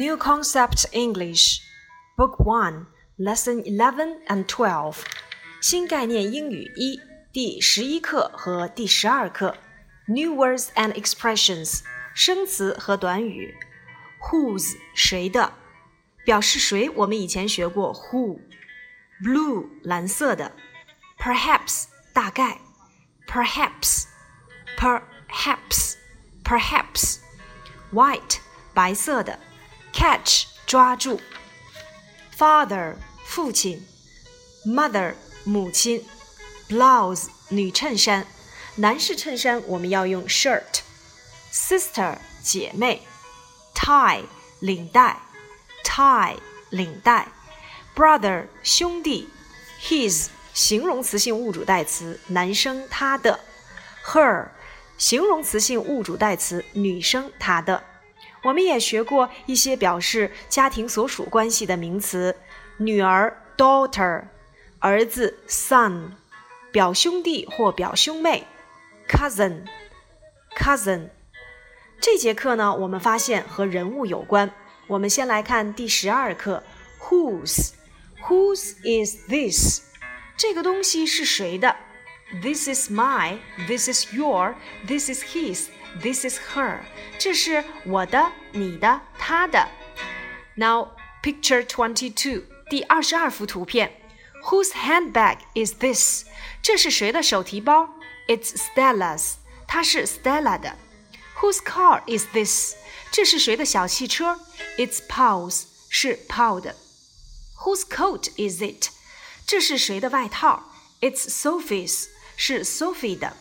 New Concept English, Book One, Lesson Eleven and Twelve，新概念英语一第十一课和第十二课。New words and expressions，生词和短语。Whose 谁的，表示谁，我们以前学过 who。Blue 蓝色的，Perhaps 大概，Perhaps，Perhaps，Perhaps。White 白色的。 Catch 抓住，father 父亲，mother 母亲，blouse 女衬衫，男士衬衫我们要用 shirt，sister 姐妹，tie 领带，tie 领带，brother 兄弟，his 形容词性物主代词男生他的，her 形容词性物主代词女生她的。我们也学过一些表示家庭所属关系的名词：女儿 daughter，儿子 son，表兄弟或表兄妹 cousin cousin。这节课呢，我们发现和人物有关。我们先来看第十二课，whose whose is this？这个东西是谁的？This is my. This is your. This is his. This is her，这是我的、你的、他的。Now picture twenty-two，第二十二幅图片。Whose handbag is this？这是谁的手提包？It's Stella's，它是 Stella 的。Whose car is this？这是谁的小汽车？It's Paul's，是 Paul 的。Whose coat is it？这是谁的外套？It's Sophie's，是 Sophie 的。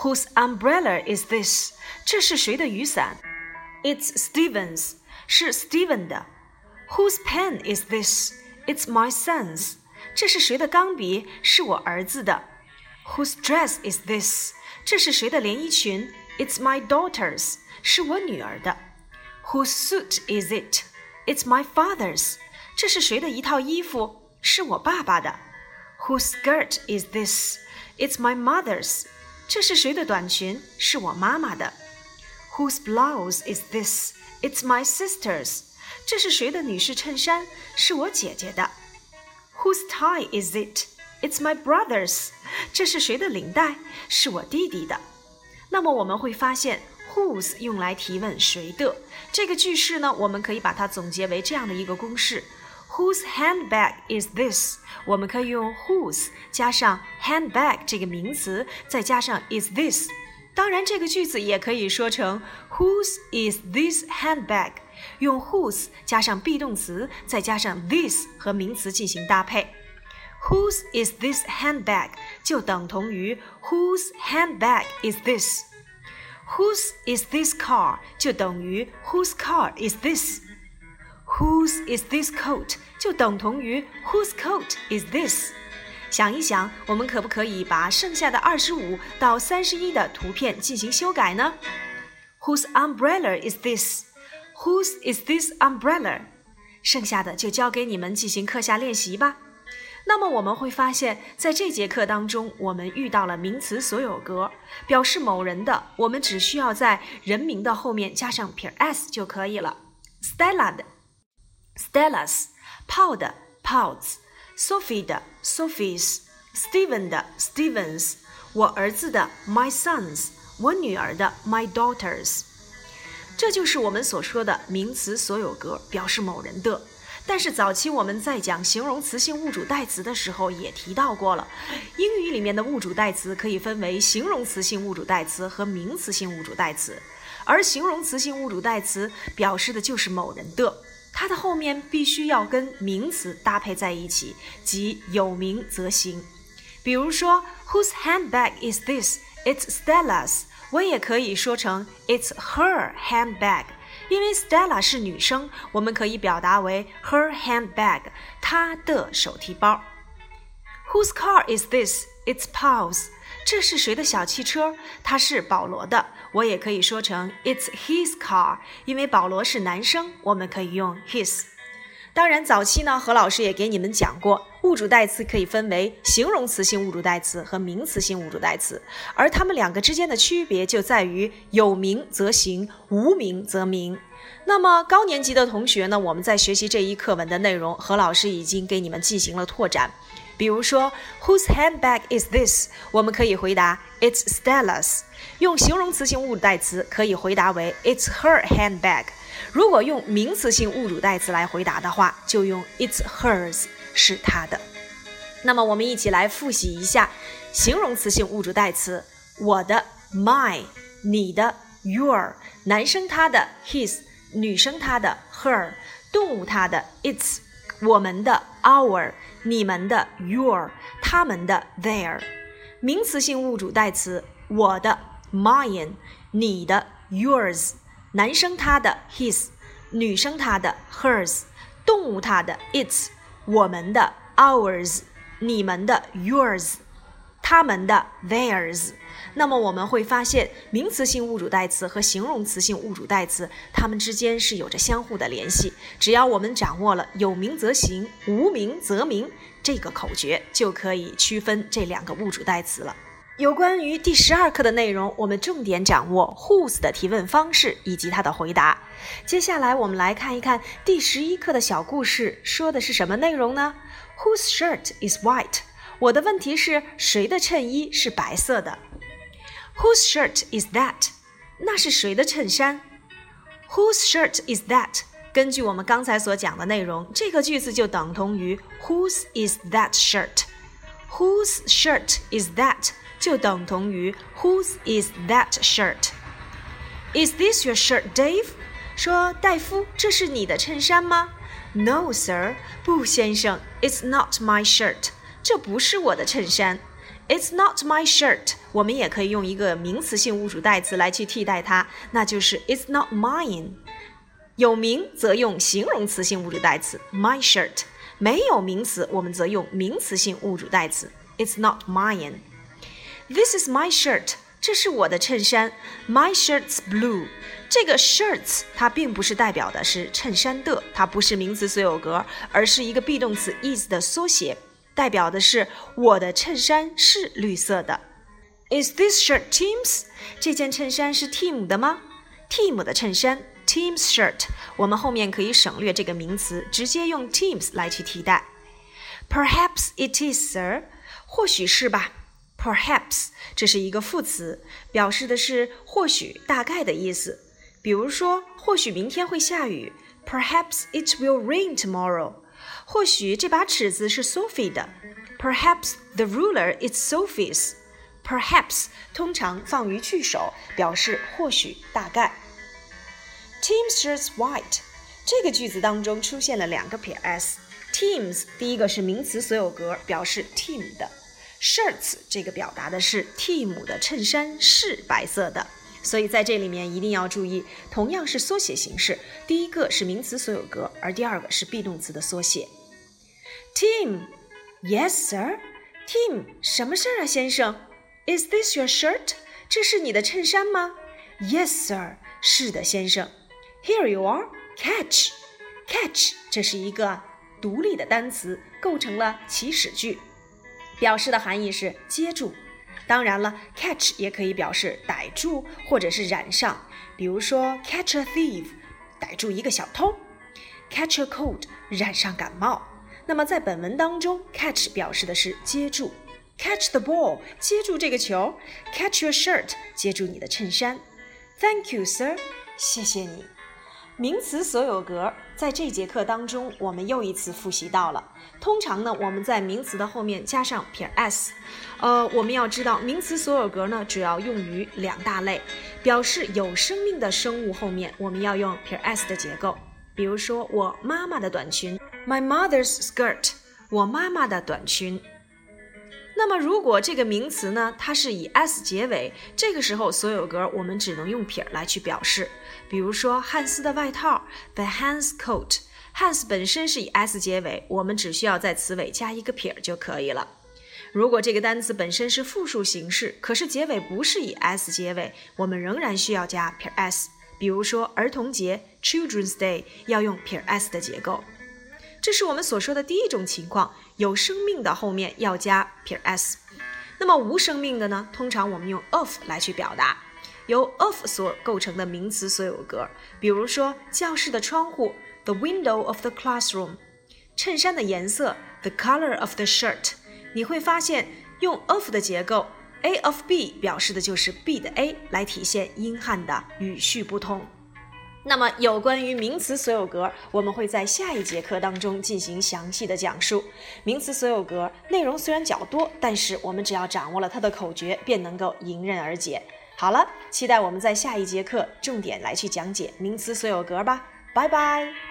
Whose umbrella is this？这是谁的雨伞？It's Stephen's，是 Stephen 的。Whose pen is this？It's my son's。这是谁的钢笔？是我儿子的。Whose dress is this？这是谁的连衣裙？It's my daughter's，是我女儿的。Whose suit is it？It's my father's。这是谁的一套衣服？是我爸爸的。Whose skirt is this？It's my mother's。 这是谁的短裙？是我妈妈的。Whose blouse is this? It's my sister's. 这是谁的女士衬衫？是我姐姐的。Whose tie is it? It's my brother's. 这是谁的领带？是我弟弟的。那么我们会发现，whose 用来提问谁的这个句式呢？我们可以把它总结为这样的一个公式 ：Whose handbag is this？我们可以用 whose 加上 handbag 这个名词，再加上 is this。当然，这个句子也可以说成 whose is this handbag？用 whose 加上 be 动词，再加上 this 和名词进行搭配。Whose is this handbag？就等同于 whose handbag is this？Whose is this car？就等于 whose car is Whose is this coat？就等同于 Whose coat is this？想一想，我们可不可以把剩下的二十五到三十一的图片进行修改呢？Whose umbrella is this？Whose is this umbrella？剩下的就交给你们进行课下练习吧。那么我们会发现，在这节课当中，我们遇到了名词所有格，表示某人的，我们只需要在人名的后面加上撇 s 就可以了。Stella 的，Stella's。Paul 的 Paul's，Sophie 的 Sophie's，Stephen 的 Stevens，我儿子的 My sons，我女儿的 My daughters。这就是我们所说的名词所有格，表示某人的。但是早期我们在讲形容词性物主代词的时候也提到过了，英语里面的物主代词可以分为形容词性物主代词和名词性物主代词，而形容词性物主代词表示的就是某人的。它的后面必须要跟名词搭配在一起，即有名则行。比如说，Whose handbag is this? It's Stella's。我也可以说成 It's her handbag，因为 Stella 是女生，我们可以表达为 her handbag，她的手提包。Whose car is this? It's Paul's。这是谁的小汽车？它是保罗的。我也可以说成 It's his car，因为保罗是男生，我们可以用 his。当然，早期呢，何老师也给你们讲过，物主代词可以分为形容词性物主代词和名词性物主代词，而它们两个之间的区别就在于有名则行，无名则名。那么高年级的同学呢，我们在学习这一课文的内容，何老师已经给你们进行了拓展。比如说，Whose handbag is this？我们可以回答 It's Stella's。用形容词性物主代词可以回答为 It's her handbag。如果用名词性物主代词来回答的话，就用 It's hers，是她的。那么我们一起来复习一下形容词性物主代词：我的 my，你的 your，男生他的 his，女生她的 her，动物它的 its，我们的 our，你们的 your，他们的 their。名词性物主代词：我的 mine，你的 yours。男生他的 his，女生她的 hers，动物它的 its，我们的 ours，你们的 yours，他们的 theirs。那么我们会发现，名词性物主代词和形容词性物主代词，它们之间是有着相互的联系。只要我们掌握了有名则行，无名则名这个口诀，就可以区分这两个物主代词了。有关于第十二课的内容，我们重点掌握 whose 的提问方式以及它的回答。接下来，我们来看一看第十一课的小故事，说的是什么内容呢？Whose shirt is white？我的问题是谁的衬衣是白色的？Whose shirt is that？那是谁的衬衫？Whose shirt is that？根据我们刚才所讲的内容，这个句子就等同于 Whose is that shirt？Whose shirt is that？就等同于 Whose is that shirt? Is this your shirt, Dave? 说戴夫，这是你的衬衫吗？No, sir. 不，先生，It's not my shirt. 这不是我的衬衫。It's not my shirt. 我们也可以用一个名词性物主代词来去替代它，那就是 It's not mine. 有名则用形容词性物主代词 my shirt，没有名词我们则用名词性物主代词 It's not mine。This is my shirt，这是我的衬衫。My shirt's blue。这个 shirts 它并不是代表的是衬衫的，它不是名词所有格，而是一个 be 动词 is 的缩写，代表的是我的衬衫是绿色的。Is this shirt Tim's？这件衬衫是 Tim 的吗？Tim 的衬衫，Tim's shirt。我们后面可以省略这个名词，直接用 Tim's 来去替代。Perhaps it is, sir。或许是吧。Perhaps 这是一个副词，表示的是或许、大概的意思。比如说，或许明天会下雨。Perhaps it will rain tomorrow。 或许这把尺子是 Sophie 的。Perhaps the ruler is Sophie's。Perhaps 通常放于句首，表示或许、大概。Tim's shirt's white。这个句子当中出现了两个撇 s。Tim's 第一个是名词所有格，表示 Tim 的。Shirts 这个表达的是 Tim 的衬衫是白色的，所以在这里面一定要注意，同样是缩写形式，第一个是名词所有格，而第二个是 be 动词的缩写。Tim，Yes sir，Tim，什么事儿啊，先生？Is this your shirt？这是你的衬衫吗？Yes sir，是的，先生。Here you are，catch，catch，这是一个独立的单词，构成了祈使句。表示的含义是接住，当然了，catch 也可以表示逮住或者是染上。比如说，catch a thief，逮住一个小偷；catch a cold，染上感冒。那么在本文当中，catch 表示的是接住，catch the ball，接住这个球；catch your shirt，接住你的衬衫。Thank you, sir，谢谢你。名词所有格在这节课当中，我们又一次复习到了。通常呢，我们在名词的后面加上撇 s。呃，我们要知道，名词所有格呢，主要用于两大类，表示有生命的生物后面我们要用撇 s 的结构。比如说，我妈妈的短裙，my mother's skirt，我妈妈的短裙。那么，如果这个名词呢，它是以 s 结尾，这个时候所有格我们只能用撇来去表示。比如说，汉斯的外套，the Hans coat。Hans 本身是以 s 结尾，我们只需要在词尾加一个撇就可以了。如果这个单词本身是复数形式，可是结尾不是以 s 结尾，我们仍然需要加撇 s。比如说，儿童节，Children's Day，要用撇 s 的结构。这是我们所说的第一种情况，有生命的后面要加撇 s。那么无生命的呢？通常我们用 of 来去表达。由 of 所构成的名词所有格，比如说教室的窗户，the window of the classroom；衬衫的颜色，the color of the shirt。你会发现，用 of 的结构，a of b 表示的就是 b 的 a，来体现英汉的语序不同。那么，有关于名词所有格，我们会在下一节课当中进行详细的讲述。名词所有格内容虽然较多，但是我们只要掌握了它的口诀，便能够迎刃而解。好了，期待我们在下一节课重点来去讲解名词所有格吧。拜拜。